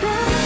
back